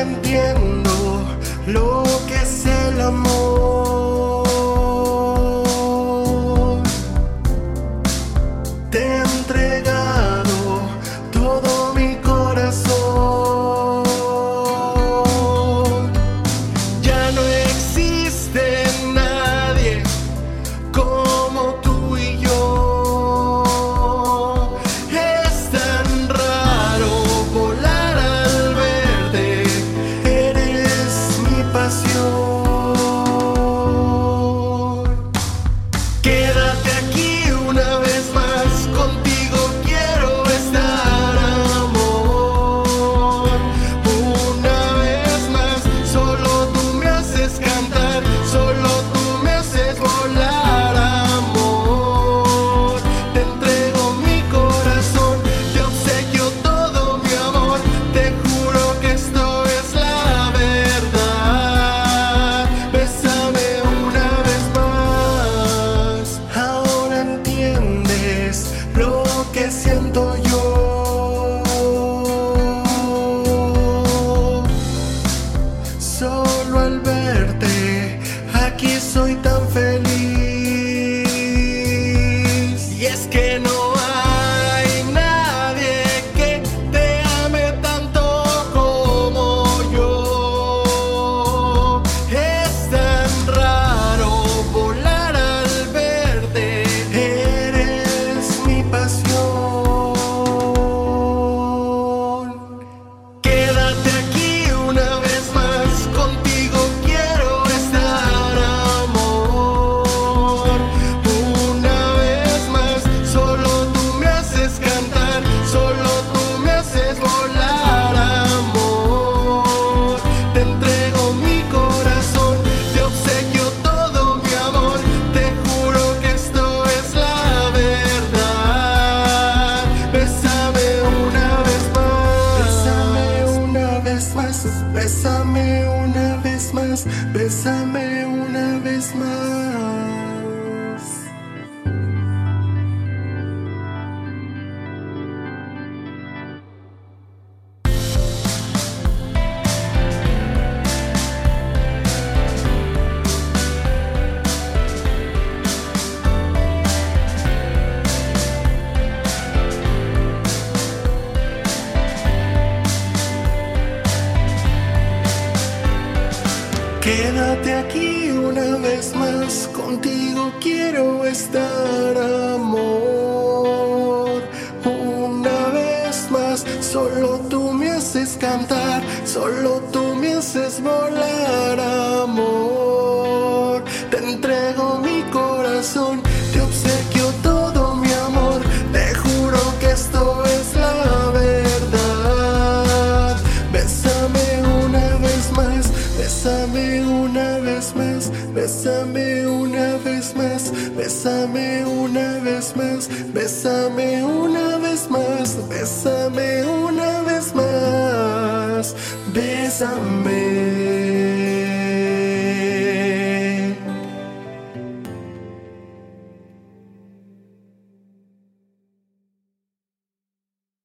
entiendo lo soy tan feliz. Quédate aquí una Contigo quiero estar, amor. Una vez más, solo tú me haces cantar, solo tú me haces volar, amor. Te entrego mi corazón. Bésame una vez más, bésame una vez más, bésame una vez más, bésame una vez más, bésame.